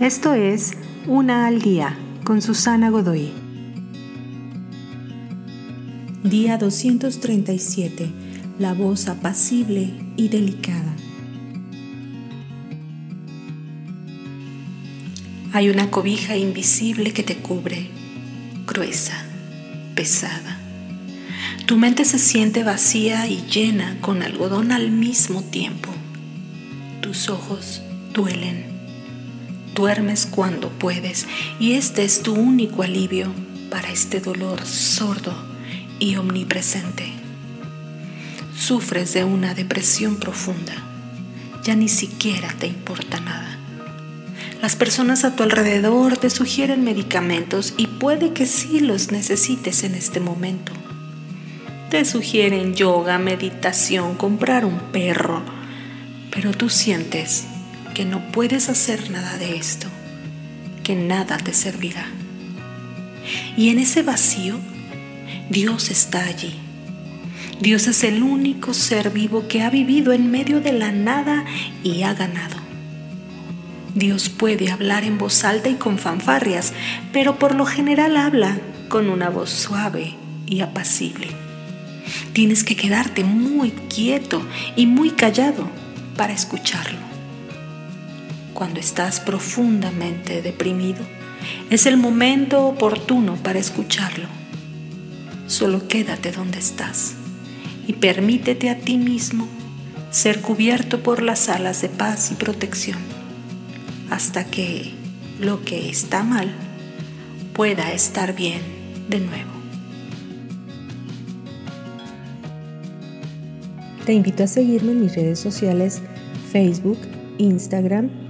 Esto es Una al Día con Susana Godoy. Día 237. La voz apacible y delicada. Hay una cobija invisible que te cubre, gruesa, pesada. Tu mente se siente vacía y llena con algodón al mismo tiempo. Tus ojos duelen Duermes cuando puedes y este es tu único alivio para este dolor sordo y omnipresente. Sufres de una depresión profunda. Ya ni siquiera te importa nada. Las personas a tu alrededor te sugieren medicamentos y puede que sí los necesites en este momento. Te sugieren yoga, meditación, comprar un perro, pero tú sientes que no puedes hacer nada de esto, que nada te servirá. Y en ese vacío, Dios está allí. Dios es el único ser vivo que ha vivido en medio de la nada y ha ganado. Dios puede hablar en voz alta y con fanfarrias, pero por lo general habla con una voz suave y apacible. Tienes que quedarte muy quieto y muy callado para escucharlo cuando estás profundamente deprimido, es el momento oportuno para escucharlo. Solo quédate donde estás y permítete a ti mismo ser cubierto por las alas de paz y protección hasta que lo que está mal pueda estar bien de nuevo. Te invito a seguirme en mis redes sociales Facebook, Instagram